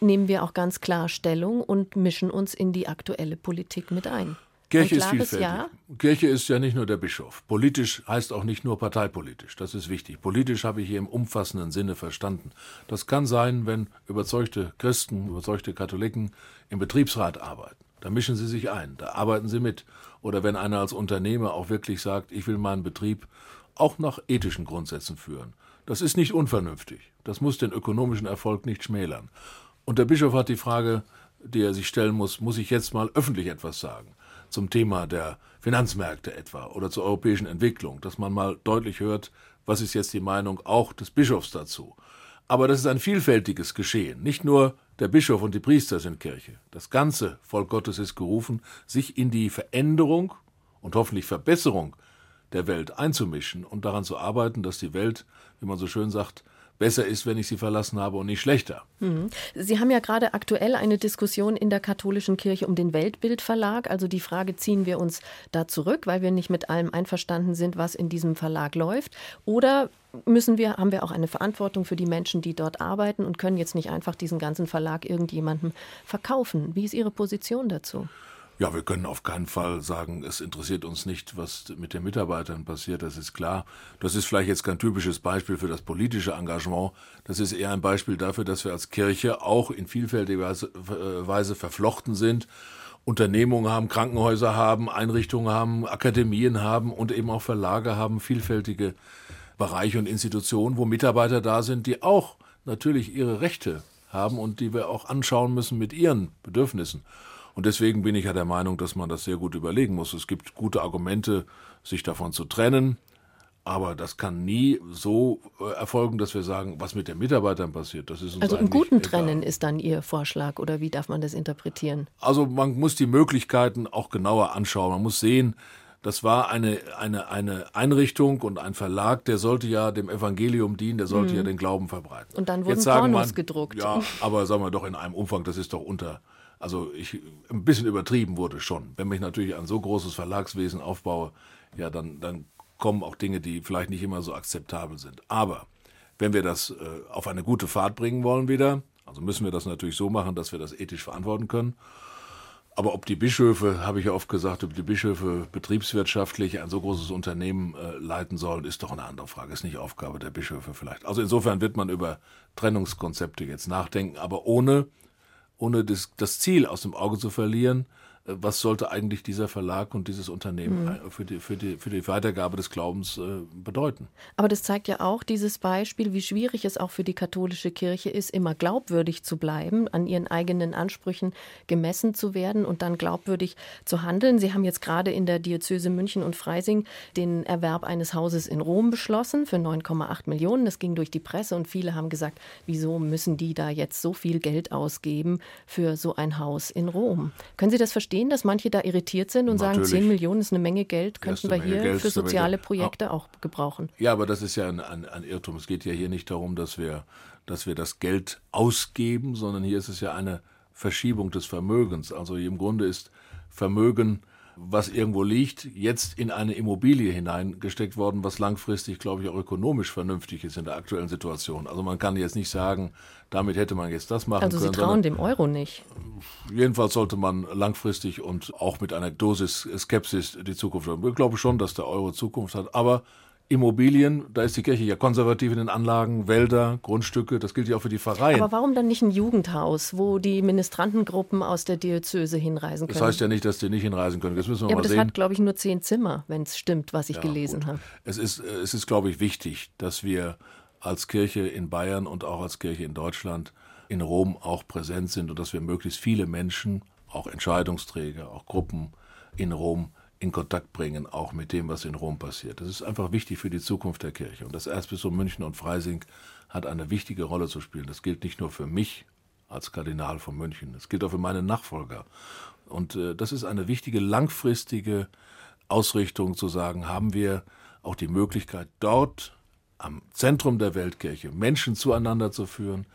nehmen wir auch ganz klar Stellung und mischen uns in die aktuelle Politik mit ein? Kirche ist vielfältig. Ja? Kirche ist ja nicht nur der Bischof. Politisch heißt auch nicht nur parteipolitisch. Das ist wichtig. Politisch habe ich hier im umfassenden Sinne verstanden. Das kann sein, wenn überzeugte Christen, überzeugte Katholiken im Betriebsrat arbeiten. Da mischen sie sich ein, da arbeiten sie mit. Oder wenn einer als Unternehmer auch wirklich sagt, ich will meinen Betrieb auch nach ethischen Grundsätzen führen. Das ist nicht unvernünftig. Das muss den ökonomischen Erfolg nicht schmälern. Und der Bischof hat die Frage, die er sich stellen muss, muss ich jetzt mal öffentlich etwas sagen? Zum Thema der Finanzmärkte etwa oder zur europäischen Entwicklung, dass man mal deutlich hört, was ist jetzt die Meinung auch des Bischofs dazu. Aber das ist ein vielfältiges Geschehen. Nicht nur der Bischof und die Priester sind Kirche. Das ganze Volk Gottes ist gerufen, sich in die Veränderung und hoffentlich Verbesserung der Welt einzumischen und daran zu arbeiten, dass die Welt, wie man so schön sagt, besser ist, wenn ich sie verlassen habe und nicht schlechter. Sie haben ja gerade aktuell eine Diskussion in der katholischen Kirche um den Weltbildverlag. Also die Frage, ziehen wir uns da zurück, weil wir nicht mit allem einverstanden sind, was in diesem Verlag läuft? Oder müssen wir, haben wir auch eine Verantwortung für die Menschen, die dort arbeiten und können jetzt nicht einfach diesen ganzen Verlag irgendjemandem verkaufen? Wie ist Ihre Position dazu? Ja, wir können auf keinen Fall sagen, es interessiert uns nicht, was mit den Mitarbeitern passiert, das ist klar. Das ist vielleicht jetzt kein typisches Beispiel für das politische Engagement. Das ist eher ein Beispiel dafür, dass wir als Kirche auch in vielfältiger Weise, äh, verflochten sind. Unternehmungen haben, Krankenhäuser haben, Einrichtungen haben, Akademien haben und eben auch Verlage haben, vielfältige Bereiche und Institutionen, wo Mitarbeiter da sind, die auch natürlich ihre Rechte haben und die wir auch anschauen müssen mit ihren Bedürfnissen. Und deswegen bin ich ja der Meinung, dass man das sehr gut überlegen muss. Es gibt gute Argumente, sich davon zu trennen. Aber das kann nie so äh, erfolgen, dass wir sagen, was mit den Mitarbeitern passiert. Das ist uns Also im guten egal. Trennen ist dann Ihr Vorschlag oder wie darf man das interpretieren? Also man muss die Möglichkeiten auch genauer anschauen. Man muss sehen, das war eine, eine, eine Einrichtung und ein Verlag, der sollte ja dem Evangelium dienen, der sollte ja den Glauben verbreiten. Mhm. Und dann wurden Pornos man, gedruckt. Ja, aber sagen wir doch in einem Umfang, das ist doch unter Also ich, ein bisschen übertrieben wurde schon. Wenn ich natürlich ein so großes Verlagswesen aufbaue, ja, dann, dann kommen auch Dinge, die vielleicht nicht immer so akzeptabel sind. Aber wenn wir das äh, auf eine gute Fahrt bringen wollen wieder, also müssen wir das natürlich so machen, dass wir das ethisch verantworten können. Aber ob die Bischöfe, habe ich ja oft gesagt, ob die Bischöfe betriebswirtschaftlich ein so großes Unternehmen äh, leiten sollen, ist doch eine andere Frage. Ist nicht Aufgabe der Bischöfe vielleicht. Also insofern wird man über Trennungskonzepte jetzt nachdenken, aber ohne, ohne das, das Ziel aus dem Auge zu verlieren, was sollte eigentlich dieser Verlag und dieses Unternehmen mhm. für, die, für, die, für die Weitergabe des Glaubens äh, bedeuten. Aber das zeigt ja auch dieses Beispiel, wie schwierig es auch für die katholische Kirche ist, immer glaubwürdig zu bleiben, an ihren eigenen Ansprüchen gemessen zu werden und dann glaubwürdig zu handeln. Sie haben jetzt gerade in der Diözese München und Freising den Erwerb eines Hauses in Rom beschlossen für 9,8 Millionen. Das ging durch die Presse und viele haben gesagt, wieso müssen die da jetzt so viel Geld ausgeben für so ein Haus in Rom? Können Sie das verstehen? Verstehen, dass manche da irritiert sind und Natürlich. sagen, 10 Millionen ist eine Menge Geld, könnten wir hier Geld, für soziale Projekte auch gebrauchen. Ja, aber das ist ja ein, ein, ein, Irrtum. Es geht ja hier nicht darum, dass wir, dass wir das Geld ausgeben, sondern hier ist es ja eine Verschiebung des Vermögens. Also im Grunde ist Vermögen was irgendwo liegt, jetzt in eine Immobilie hineingesteckt worden, was langfristig, glaube ich, auch ökonomisch vernünftig ist in der aktuellen Situation. Also man kann jetzt nicht sagen, damit hätte man jetzt das machen also können. Also Sie trauen dem Euro nicht. Jedenfalls sollte man langfristig und auch mit einer Dosis Skepsis die Zukunft haben. Ich glaube schon, dass der Euro Zukunft hat, aber Immobilien, da ist die Kirche ja konservativ in den Anlagen, Wälder, Grundstücke, das gilt ja auch für die Pfarreien. Aber warum dann nicht ein Jugendhaus, wo die Ministrantengruppen aus der Diözese hinreisen können? Das heißt ja nicht, dass die nicht hinreisen können. Das müssen wir ja, mal aber das hat, glaube ich, nur zehn Zimmer, wenn es stimmt, was ich ja, gelesen habe. Es ist, es ist, glaube ich, wichtig, dass wir als Kirche in Bayern und auch als Kirche in Deutschland in Rom auch präsent sind und dass wir möglichst viele Menschen, auch Entscheidungsträger, auch Gruppen in Rom in Kontakt bringen, auch mit dem, was in Rom passiert. Das ist einfach wichtig für die Zukunft der Kirche. Und das Erzbistum München und Freising hat eine wichtige Rolle zu spielen. Das gilt nicht nur für mich als Kardinal von München, das gilt auch für meine Nachfolger. Und äh, das ist eine wichtige langfristige Ausrichtung zu sagen, haben wir auch die Möglichkeit, dort am Zentrum der Weltkirche Menschen zueinander zu führen,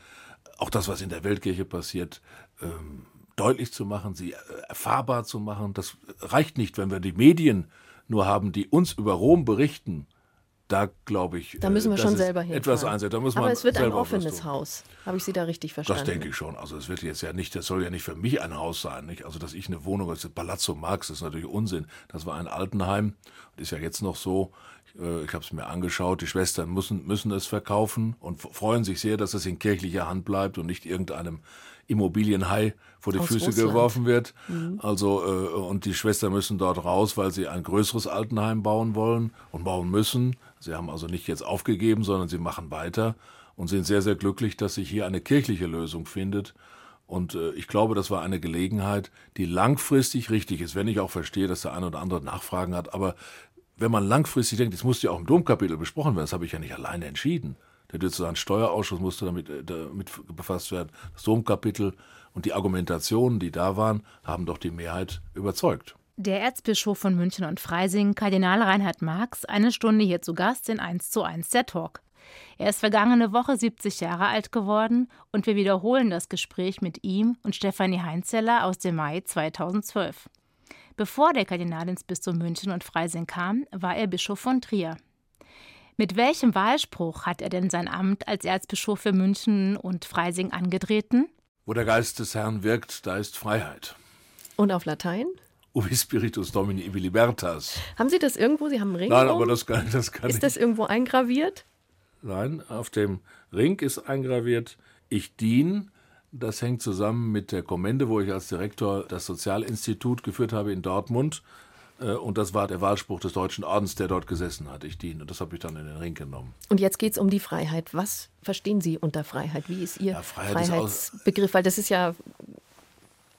auch das, was in der Weltkirche passiert, ähm, deutlich zu machen, sie äh, erfahrbar zu machen. Das reicht nicht, wenn wir die Medien nur haben, die uns über Rom berichten. Da glaube ich, da müssen wir schon selber hin. Etwas einsetzen. Da muss Aber man es wird ein offenes Haus. Habe ich Sie da richtig verstanden? Das denke ich schon. Also es wird jetzt ja nicht, das soll ja nicht für mich ein Haus sein. Nicht? Also dass ich eine Wohnung, das Palazzo Marx, ist natürlich Unsinn. Das war ein Altenheim und ist ja jetzt noch so. Äh, ich habe es mir angeschaut. Die Schwestern müssen, müssen es verkaufen und freuen sich sehr, dass es in kirchlicher Hand bleibt und nicht irgendeinem Immobilienhai vor die Aus Füße Russland. geworfen wird. Mhm. Also äh, und die Schwestern müssen dort raus, weil sie ein größeres Altenheim bauen wollen und bauen müssen. Sie haben also nicht jetzt aufgegeben, sondern sie machen weiter und sind sehr sehr glücklich, dass sich hier eine kirchliche Lösung findet. Und äh, ich glaube, das war eine Gelegenheit, die langfristig richtig ist, wenn ich auch verstehe, dass der eine oder andere Nachfragen hat. Aber wenn man langfristig denkt, das musste ja auch im Domkapitel besprochen werden, das habe ich ja nicht alleine entschieden. Der Diözesansteuerausschuss musste damit, äh, damit befasst werden. Das Domkapitel und die Argumentationen, die da waren, haben doch die Mehrheit überzeugt. Der Erzbischof von München und Freising, Kardinal Reinhard Marx, eine Stunde hier zu Gast in 1 zu 1 der Talk. Er ist vergangene Woche 70 Jahre alt geworden und wir wiederholen das Gespräch mit ihm und Stefanie Heinzeller aus dem Mai 2012. Bevor der Kardinal ins Bistum München und Freising kam, war er Bischof von Trier. Mit welchem Wahlspruch hat er denn sein Amt als Erzbischof für München und Freising angetreten? Wo der Geist des Herrn wirkt, da ist Freiheit. Und auf Latein? Ubi Spiritus Domini ibi libertas. Haben Sie das irgendwo? Sie haben einen Ring? Nein, um? aber das kann, das kann Ist ich. das irgendwo eingraviert? Nein, auf dem Ring ist eingraviert, ich dien. Das hängt zusammen mit der Kommende, wo ich als Direktor das Sozialinstitut geführt habe in Dortmund. Äh, und das war der Wahlspruch des Deutschen Ordens, der dort gesessen hat. Ich diene. Und das habe ich dann in den Ring genommen. Und jetzt geht es um die Freiheit. Was verstehen Sie unter Freiheit? Wie ist Ihr ja, Freiheit Freiheitsbegriff? Weil das ist ja.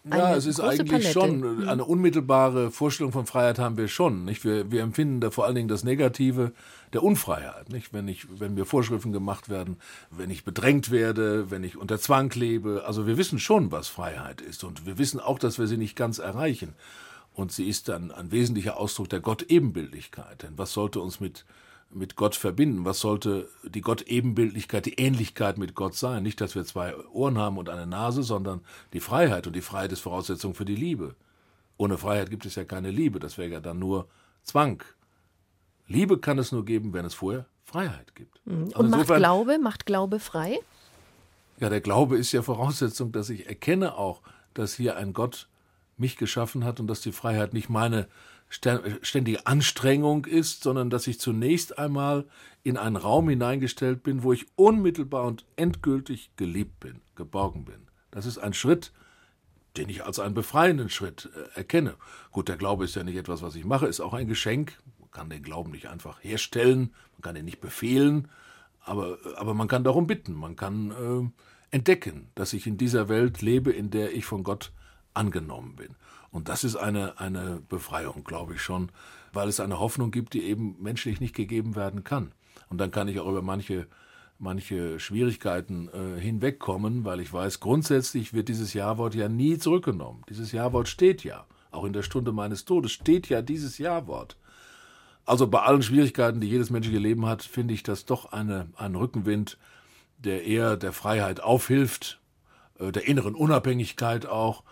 ja, es ist eigentlich Palette. schon mhm. eine unmittelbare Vorstellung von Freiheit haben wir schon. Nicht? Wir, wir empfinden da vor allen Dingen das Negative der Unfreiheit. Nicht? Wenn, ich, wenn mir Vorschriften gemacht werden, wenn ich bedrängt werde, wenn ich unter Zwang lebe. Also wir wissen schon, was Freiheit ist. Und wir wissen auch, dass wir sie nicht ganz erreichen. Und sie ist dann ein wesentlicher Ausdruck der Gottebenbildlichkeit. Denn was sollte uns mit mit Gott verbinden? Was sollte die Gott-Ebenbildlichkeit, die Ähnlichkeit mit Gott sein? Nicht, dass wir zwei Ohren haben und eine Nase, sondern die Freiheit. Und die Freiheit ist Voraussetzung für die Liebe. Ohne Freiheit gibt es ja keine Liebe. Das wäre ja dann nur Zwang. Liebe kann es nur geben, wenn es vorher Freiheit gibt. Mhm. Also und macht Glaube, macht Glaube frei? Ja, der Glaube ist ja Voraussetzung, dass ich erkenne auch, dass hier ein Gott mich geschaffen hat und dass die Freiheit nicht meine ständige Anstrengung ist, sondern dass ich zunächst einmal in einen Raum hineingestellt bin, wo ich unmittelbar und endgültig geliebt bin, geborgen bin. Das ist ein Schritt, den ich als einen befreienden Schritt äh, erkenne. Gut, der Glaube ist ja nicht etwas, was ich mache, ist auch ein Geschenk. Man kann den Glauben nicht einfach herstellen, man kann ihn nicht befehlen, aber, aber man kann darum bitten, man kann äh, entdecken, dass ich in dieser Welt lebe, in der ich von Gott angenommen bin. Und das ist eine, eine Befreiung, glaube ich schon, weil es eine Hoffnung gibt, die eben menschlich nicht gegeben werden kann. Und dann kann ich auch über manche, manche Schwierigkeiten äh, hinwegkommen, weil ich weiß, grundsätzlich wird dieses Ja-Wort ja nie zurückgenommen. Dieses Ja-Wort steht ja. Auch in der Stunde meines Todes steht ja dieses Ja-Wort. Also bei allen Schwierigkeiten, die jedes menschliche Leben hat, finde ich das doch eine, ein Rückenwind, der eher der Freiheit aufhilft, äh, der inneren Unabhängigkeit auch,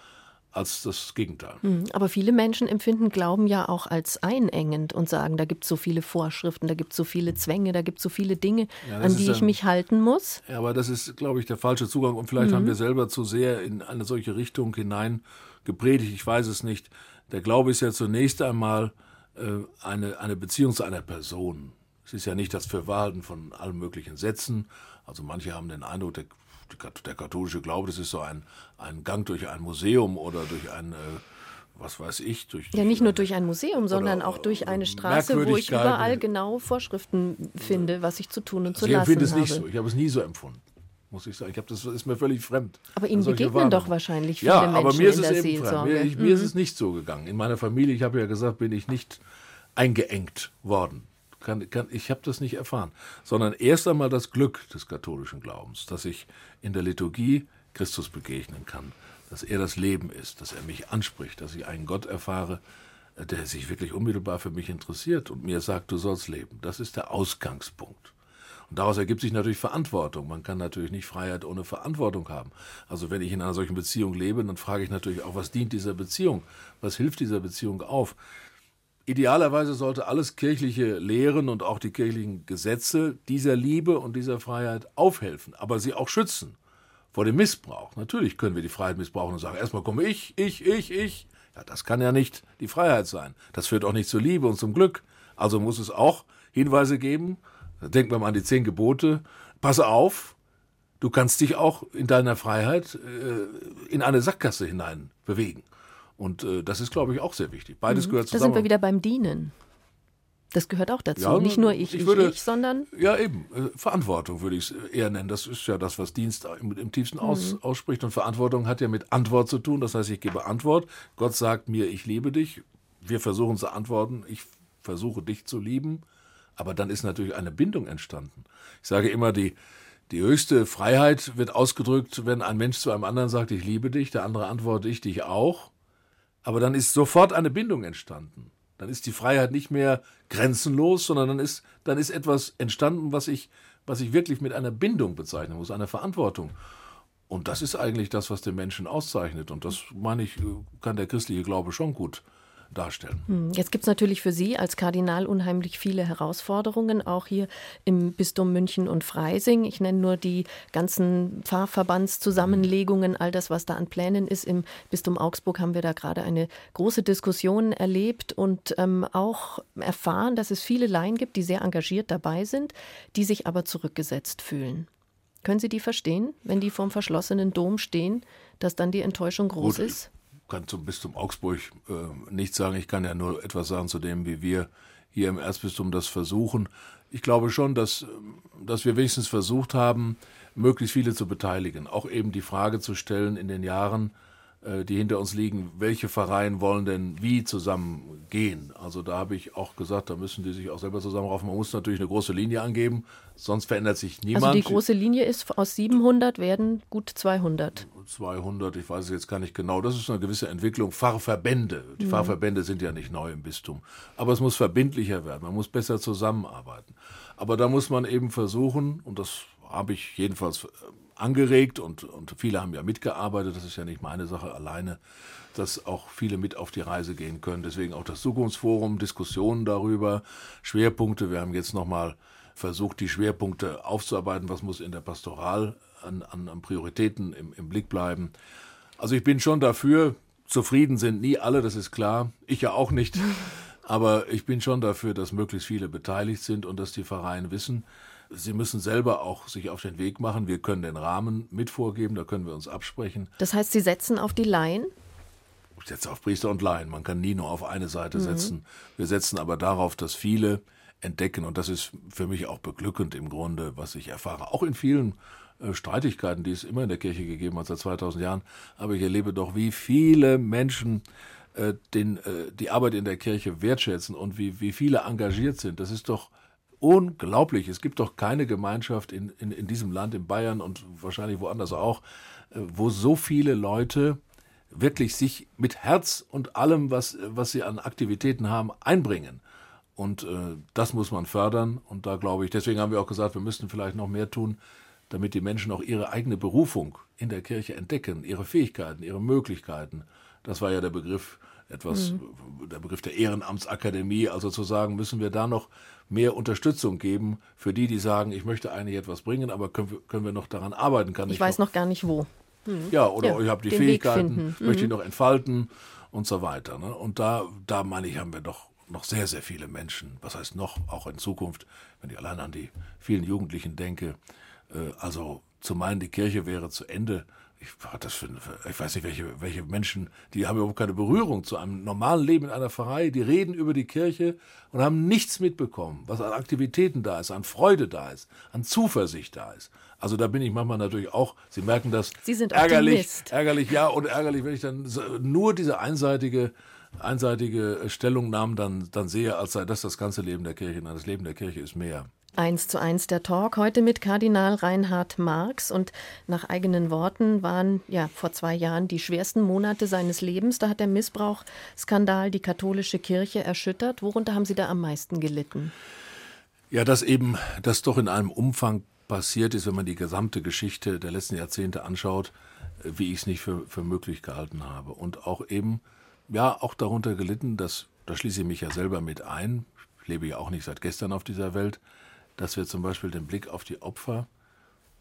als das Gegenteil. Hm, aber viele Menschen empfinden Glauben ja auch als einengend und sagen, da gibt es so viele Vorschriften, da gibt es so viele Zwänge, da gibt es so viele Dinge, ja, an die ich mich halten muss. Ja, aber das ist, glaube ich, der falsche Zugang und vielleicht mhm. haben wir selber zu sehr in eine solche Richtung hinein gepredigt, ich weiß es nicht. Der Glaube ist ja zunächst einmal äh, eine, eine Beziehung zu einer Person. Es ist ja nicht das Verwalten von allen möglichen Sätzen. Also manche haben den Eindruck, der der katholische Glaube, das ist so ein, ein Gang durch ein Museum oder durch ein, äh, was weiß ich, durch. Ja, nicht nur durch ein Museum, sondern auch durch eine Straße, wo ich überall genau Vorschriften finde, was ich zu tun und zu also lassen habe. Ich empfinde es nicht so. Ich habe es nie so empfunden muss ich sagen. Ich das ist mir völlig fremd. Aber Ihnen begegnen Warnung. doch wahrscheinlich viele ja, Menschen aber mir ist es eben fremd. Mir, ich, mhm. mir, ist es nicht so gegangen. In meiner Familie, ich habe ja gesagt, bin ich nicht eingeengt worden kann, kann, ich habe das nicht erfahren, sondern erst einmal das Glück des katholischen Glaubens, dass ich in der Liturgie Christus begegnen kann, dass er das Leben ist, dass er mich anspricht, dass ich einen Gott erfahre, der sich wirklich unmittelbar für mich interessiert und mir sagt, du sollst leben. Das ist der Ausgangspunkt. Und daraus ergibt sich natürlich Verantwortung. Man kann natürlich nicht Freiheit ohne Verantwortung haben. Also wenn ich in einer solchen Beziehung lebe, dann frage ich natürlich auch, was dient dieser Beziehung? Was hilft dieser Beziehung auf? Idealerweise sollte alles kirchliche Lehren und auch die kirchlichen Gesetze dieser Liebe und dieser Freiheit aufhelfen, aber sie auch schützen vor dem Missbrauch. Natürlich können wir die Freiheit missbrauchen und sagen, erstmal komme ich, ich, ich, ich. Ja, das kann ja nicht die Freiheit sein. Das führt auch nicht zur Liebe und zum Glück. Also muss es auch Hinweise geben. Denkt man an die zehn Gebote. Passe auf, du kannst dich auch in deiner Freiheit äh, in eine Sackgasse hinein bewegen. Und äh, das ist, glaube ich, auch sehr wichtig. Beides mhm. gehört zusammen. Da sind wir wieder beim Dienen. Das gehört auch dazu. Ja, Nicht nur ich, ich, ich, würde, ich, sondern. Ja, eben. Äh, Verantwortung würde ich es eher nennen. Das ist ja das, was Dienst im, im tiefsten mhm. aus, ausspricht. Und Verantwortung hat ja mit Antwort zu tun. Das heißt, ich gebe Antwort. Gott sagt mir, ich liebe dich. Wir versuchen zu antworten. Ich versuche dich zu lieben. Aber dann ist natürlich eine Bindung entstanden. Ich sage immer, die, die höchste Freiheit wird ausgedrückt, wenn ein Mensch zu einem anderen sagt, ich liebe dich. Der andere antwortet, ich dich auch. Aber dann ist sofort eine Bindung entstanden. Dann ist die Freiheit nicht mehr grenzenlos, sondern dann ist, dann ist etwas entstanden, was ich, was ich wirklich mit einer Bindung bezeichnen muss, einer Verantwortung. Und das ist eigentlich das, was den Menschen auszeichnet. Und das, meine ich, kann der christliche Glaube schon gut darstellen. Hm, jetzt gibt es natürlich für Sie als Kardinal unheimlich viele Herausforderungen, auch hier im Bistum München und Freising. Ich nenne nur die ganzen Pfarrverbandszusammenlegungen, all das, was da an Plänen ist. Im Bistum Augsburg haben wir da gerade eine große Diskussion erlebt und ähm, auch erfahren, dass es viele Laien gibt, die sehr engagiert dabei sind, die sich aber zurückgesetzt fühlen. Können Sie die verstehen, wenn die vorm verschlossenen Dom stehen, dass dann die Enttäuschung groß Gut, ist? Kann zum Bistum Augsburg äh, nichts sagen. Ich kann ja nur etwas sagen zu dem, wie wir hier im Erzbistum das versuchen. Ich glaube schon, dass, dass wir wenigstens versucht haben, möglichst viele zu beteiligen. Auch eben die Frage zu stellen in den Jahren, äh, die hinter uns liegen, welche Vereine wollen denn wie zusammen gehen? Also da habe ich auch gesagt, da müssen die sich auch selber zusammenraufen. Man muss natürlich eine große Linie angeben, sonst verändert sich niemand. Also die große Linie ist, aus 700 werden gut 200. 200, ich weiß es jetzt gar nicht genau. Das ist eine gewisse Entwicklung. Pfarrverbände. Die mhm. Pfarrverbände sind ja nicht neu im Bistum. Aber es muss verbindlicher werden. Man muss besser zusammenarbeiten. Aber da muss man eben versuchen, und das habe ich jedenfalls äh, angeregt und, und viele haben ja mitgearbeitet, das ist ja nicht meine Sache alleine, dass auch viele mit auf die Reise gehen können. Deswegen auch das Zukunftsforum, Diskussionen darüber, Schwerpunkte. Wir haben jetzt nochmal versucht, die Schwerpunkte aufzuarbeiten, was muss in der Pastoral an, an, Prioritäten im, im Blick bleiben. Also ich bin schon dafür, zufrieden sind nie alle, das ist klar, ich ja auch nicht, aber ich bin schon dafür, dass möglichst viele beteiligt sind und dass die Vereine wissen, sie müssen selber auch sich auf den Weg machen. Wir können den Rahmen mit vorgeben, da können wir uns absprechen. Das heißt, Sie setzen auf die Laien? Ich setze auf Priester und Laien. Man kann nie nur auf eine Seite mhm. setzen. Wir setzen aber darauf, dass viele entdecken, und das ist für mich auch beglückend im Grunde, was ich erfahre, auch in vielen Streitigkeiten, die es immer in der Kirche gegeben hat seit 2000 Jahren, aber ich erlebe doch, wie viele Menschen äh, den, äh, die Arbeit in der Kirche wertschätzen und wie, wie viele engagiert sind. Das ist doch unglaublich. Es gibt doch keine Gemeinschaft in, in, in diesem Land, in Bayern und wahrscheinlich woanders auch, äh, wo so viele Leute wirklich sich mit Herz und allem, was, was sie an Aktivitäten haben, einbringen. Und äh, das muss man fördern. Und da glaube ich, deswegen haben wir auch gesagt, wir müssten vielleicht noch mehr tun, damit die Menschen auch ihre eigene Berufung in der Kirche entdecken, ihre Fähigkeiten, ihre Möglichkeiten. Das war ja der Begriff etwas, mhm. der Begriff der Ehrenamtsakademie. Also zu sagen, müssen wir da noch mehr Unterstützung geben für die, die sagen, ich möchte eigentlich etwas bringen, aber können wir, können wir noch daran arbeiten? Kann ich, ich weiß noch, noch gar nicht wo. Mhm. Ja, oder ja, ich habe die Fähigkeiten, möchte ich mhm. noch entfalten und so weiter. Ne? Und da, da meine ich, haben wir doch noch sehr, sehr viele Menschen, was heißt noch, auch in Zukunft, wenn ich allein an die vielen Jugendlichen denke, also zu meinen, die Kirche wäre zu Ende, ich, das für, ich weiß nicht, welche, welche Menschen, die haben überhaupt keine Berührung zu einem normalen Leben in einer Pfarrei, die reden über die Kirche und haben nichts mitbekommen, was an Aktivitäten da ist, an Freude da ist, an Zuversicht da ist. Also da bin ich manchmal natürlich auch, Sie merken das, Sie sind ärgerlich, ärgerlich, ja, und ärgerlich, wenn ich dann nur diese einseitige einseitige Stellungnahmen dann, dann sehe, als sei das das ganze Leben der Kirche. Nein, das Leben der Kirche ist mehr. Eins zu eins der Talk heute mit Kardinal Reinhard Marx und nach eigenen Worten waren ja vor zwei Jahren die schwersten Monate seines Lebens. Da hat der Missbrauchsskandal die katholische Kirche erschüttert. Worunter haben Sie da am meisten gelitten? Ja, dass eben das doch in einem Umfang passiert ist, wenn man die gesamte Geschichte der letzten Jahrzehnte anschaut, wie ich es nicht für, für möglich gehalten habe. Und auch eben, ja, auch darunter gelitten, dass, da schließe ich mich ja selber mit ein, ich lebe ja auch nicht seit gestern auf dieser Welt, dass wir zum Beispiel den Blick auf die Opfer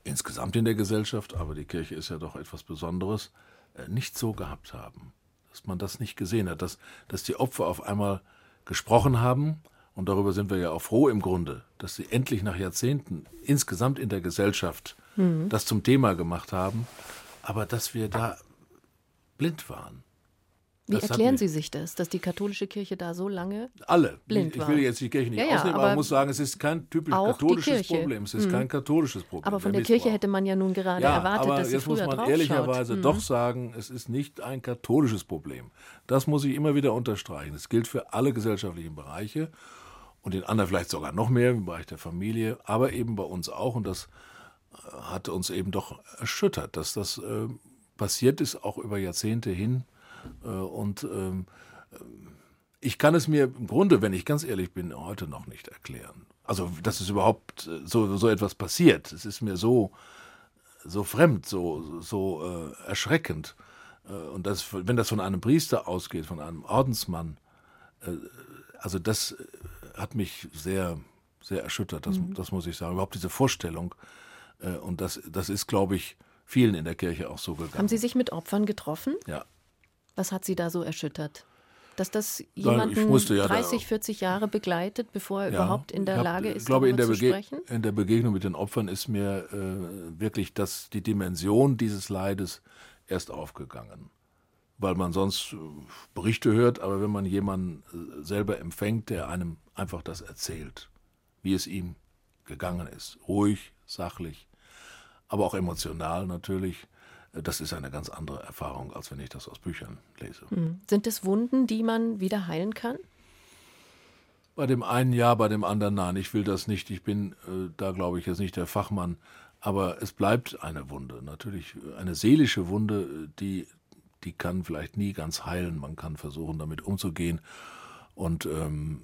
insgesamt in der Gesellschaft, aber die Kirche ist ja doch etwas Besonderes, äh, nicht so gehabt haben. Dass man das nicht gesehen hat, dass, dass die Opfer auf einmal gesprochen haben, und darüber sind wir ja auch froh im Grunde, dass sie endlich nach Jahrzehnten insgesamt in der Gesellschaft mhm. das zum Thema gemacht haben, aber dass wir da blind waren. Wie das erklären Sie sich das, dass die katholische Kirche da so lange Alle. blind war? Ich will jetzt die Kirche nicht ja, ja, ausnehmen, aber man muss sagen, es ist kein typisch katholisches Problem. Es ist hm. kein katholisches Problem. Aber von der, der Kirche hätte man ja nun gerade ja, erwartet, dass sie jetzt muss man ehrlicherweise hm. doch sagen, es ist nicht ein katholisches Problem. Das muss ich immer wieder unterstreichen. Es gilt für alle gesellschaftlichen Bereiche und in anderen vielleicht sogar noch mehr im Bereich der Familie, aber eben bei uns auch. Und das äh, hat uns eben doch erschüttert, dass das äh, passiert ist, auch über Jahrzehnte hin und ähm, ich kann es mir im Grunde, wenn ich ganz ehrlich bin, heute noch nicht erklären. Also, dass es überhaupt äh, so, so etwas passiert. Es ist mir so, so fremd, so, so äh, erschreckend. Äh, und das, wenn das von einem Priester ausgeht, von einem Ordensmann, äh, also das hat mich sehr, sehr erschüttert, das, mhm. das muss ich sagen. Überhaupt diese Vorstellung. Äh, und das, das ist, glaube ich, vielen in der Kirche auch so gegangen. Haben Sie sich mit Opfern getroffen? Ja. Was hat Sie da so erschüttert? Dass das jemanden ja 30, 40 Jahre begleitet, bevor er ja, überhaupt in der hab, Lage ist, glaube, in der zu sprechen? In der Begegnung mit den Opfern ist mir äh, wirklich das, die Dimension dieses Leides erst aufgegangen. Weil man sonst äh, Berichte hört, aber wenn man jemanden äh, selber empfängt, der einem einfach das erzählt, wie es ihm gegangen ist, ruhig, sachlich, aber auch emotional natürlich, das ist eine ganz andere Erfahrung, als wenn ich das aus Büchern lese. Hm. Sind es Wunden, die man wieder heilen kann? Bei dem einen ja, bei dem anderen nein. Ich will das nicht. Ich bin äh, da, glaube ich, jetzt nicht der Fachmann. Aber es bleibt eine Wunde, natürlich eine seelische Wunde, die, die kann vielleicht nie ganz heilen. Man kann versuchen, damit umzugehen und ähm,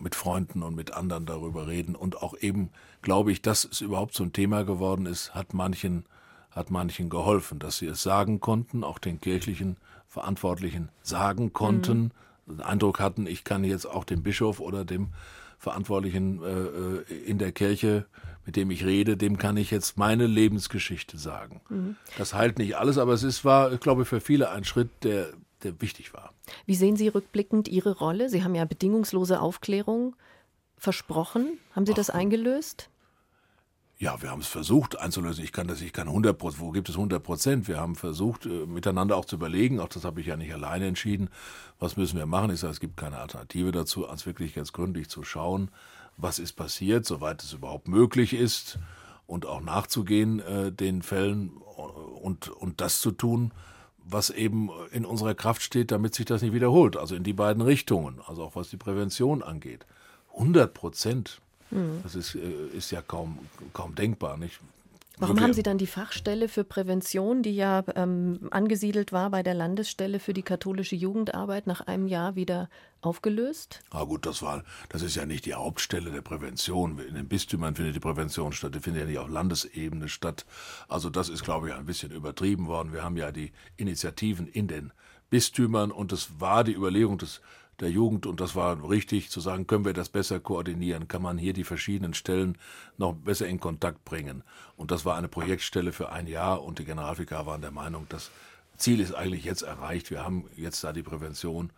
mit Freunden und mit anderen darüber reden. Und auch eben, glaube ich, dass es überhaupt ein Thema geworden ist, hat manchen, hat manchen geholfen, dass sie es sagen konnten, auch den kirchlichen Verantwortlichen sagen konnten, mhm. den Eindruck hatten, ich kann jetzt auch dem Bischof oder dem Verantwortlichen äh, äh, in der Kirche, mit dem ich rede, dem kann ich jetzt meine Lebensgeschichte sagen. Mhm. Das heilt nicht alles, aber es ist, war, ich glaube, für viele ein Schritt, der, der wichtig war. Wie sehen Sie rückblickend Ihre Rolle? Sie haben ja bedingungslose Aufklärung versprochen. Haben Sie Ach, das eingelöst? Ja, wir haben es versucht einzulösen. Ich kann das, ich kann 100 Prozent, wo gibt es 100 Prozent? Wir haben versucht, äh, miteinander auch zu überlegen, auch das habe ich ja nicht alleine entschieden, was müssen wir machen. Ich sage, es gibt keine Alternative dazu, als wirklich jetzt gründlich zu schauen, was ist passiert, soweit es überhaupt möglich ist und auch nachzugehen äh, den Fällen und, und das zu tun, was eben in unserer Kraft steht, damit sich das nicht wiederholt. Also in die beiden Richtungen, also auch was die Prävention angeht. 100 Prozent Mhm. Das ist, äh, ist ja kaum, kaum denkbar. Nicht? Warum haben Sie dann die Fachstelle für Prävention, die ja ähm, angesiedelt war bei der Landesstelle für die katholische Jugendarbeit, nach einem Jahr wieder aufgelöst? Ah gut, das war, das ist ja nicht die Hauptstelle der Prävention. In den Bistümern findet die Prävention statt, die findet ja nicht auf Landesebene statt. Also das ist, glaube ich, ein bisschen übertrieben worden. Wir haben ja die Initiativen in den Bistümern und es war die Überlegung des der Jugend und das war richtig zu sagen, können wir das besser koordinieren, kann man hier die verschiedenen Stellen noch besser in Kontakt bringen. Und das war eine Projektstelle für ein Jahr und die Generalvikar waren der Meinung, das Ziel ist eigentlich jetzt erreicht. Wir haben jetzt da die Prävention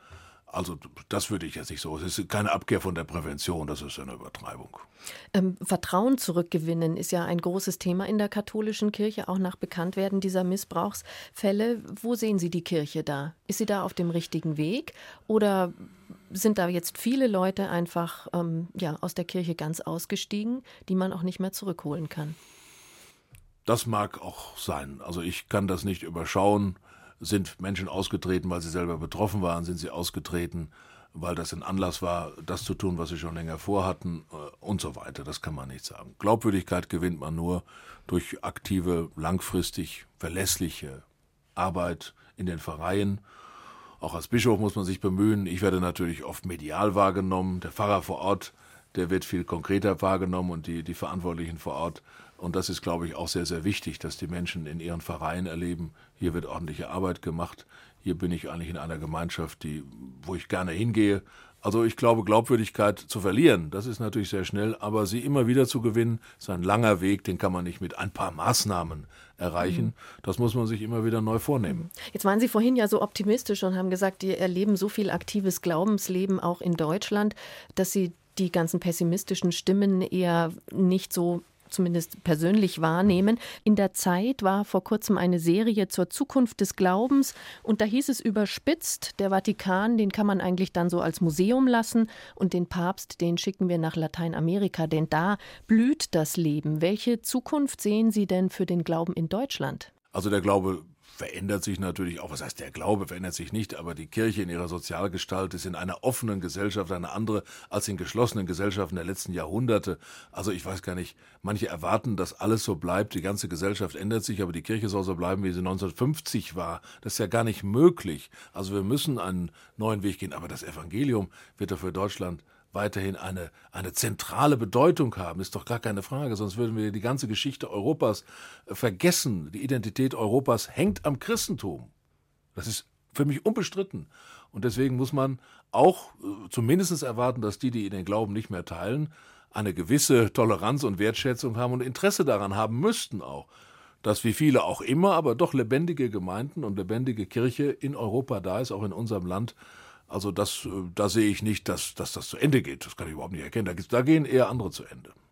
also das würde ich jetzt nicht so. Es ist keine Abkehr von der Prävention, das ist eine Übertreibung. Ähm, Vertrauen zurückgewinnen ist ja ein großes Thema in der katholischen Kirche, auch nach Bekanntwerden dieser Missbrauchsfälle. Wo sehen Sie die Kirche da? Ist sie da auf dem richtigen Weg oder sind da jetzt viele Leute einfach ähm, ja, aus der Kirche ganz ausgestiegen, die man auch nicht mehr zurückholen kann? Das mag auch sein. Also ich kann das nicht überschauen sind Menschen ausgetreten, weil sie selber betroffen waren? Sind sie ausgetreten, weil das ein Anlass war, das zu tun, was sie schon länger vorhatten äh, und so weiter? Das kann man nicht sagen. Glaubwürdigkeit gewinnt man nur durch aktive, langfristig verlässliche Arbeit in den Pfarreien. Auch als Bischof muss man sich bemühen. Ich werde natürlich oft medial wahrgenommen. Der Pfarrer vor Ort, der wird viel konkreter wahrgenommen und die, die Verantwortlichen vor Ort und das ist, glaube ich, auch sehr, sehr wichtig, dass die Menschen in ihren Vereinen erleben, hier wird ordentliche Arbeit gemacht, hier bin ich eigentlich in einer Gemeinschaft, die, wo ich gerne hingehe. Also ich glaube, Glaubwürdigkeit zu verlieren, das ist natürlich sehr schnell, aber sie immer wieder zu gewinnen, ist ein langer Weg, den kann man nicht mit ein paar Maßnahmen erreichen. Mhm. Das muss man sich immer wieder neu vornehmen. Jetzt waren Sie vorhin ja so optimistisch und haben gesagt, die erleben so viel aktives Glaubensleben auch in Deutschland, dass Sie die ganzen pessimistischen Stimmen eher nicht so zumindest persönlich wahrnehmen. In der Zeit war vor kurzem eine Serie zur Zukunft des Glaubens und da hieß es überspitzt, der Vatikan, den kann man eigentlich dann so als Museum lassen und den Papst, den schicken wir nach Lateinamerika, denn da blüht das Leben. Welche Zukunft sehen Sie denn für den Glauben in Deutschland? Also der Glaube verändert sich natürlich auch, was heißt der Glaube verändert sich nicht, aber die Kirche in ihrer Sozialgestalt ist in einer offenen Gesellschaft eine andere als in geschlossenen Gesellschaften der letzten Jahrhunderte. Also ich weiß gar nicht, manche erwarten, dass alles so bleibt, die ganze Gesellschaft ändert sich, aber die Kirche soll so bleiben, wie sie 1950 war. Das ist ja gar nicht möglich. Also wir müssen einen neuen Weg gehen, aber das Evangelium wird doch für Deutschland weiterhin eine, eine zentrale Bedeutung haben, ist doch gar keine Frage, sonst würden wir die ganze Geschichte Europas äh, vergessen. Die Identität Europas hängt am Christentum. Das ist für mich unbestritten. Und deswegen muss man auch äh, zumindest erwarten, dass die, die den Glauben nicht mehr teilen, eine gewisse Toleranz und Wertschätzung haben und Interesse daran haben müssten auch, dass wie viele auch immer, aber doch lebendige Gemeinden und lebendige Kirche in Europa da ist, auch in unserem Land, also das, äh, da sehe ich nicht, dass, dass das zu Ende geht. Das kann ich überhaupt nicht erkennen. Da, da gehen eher andere zu Ende.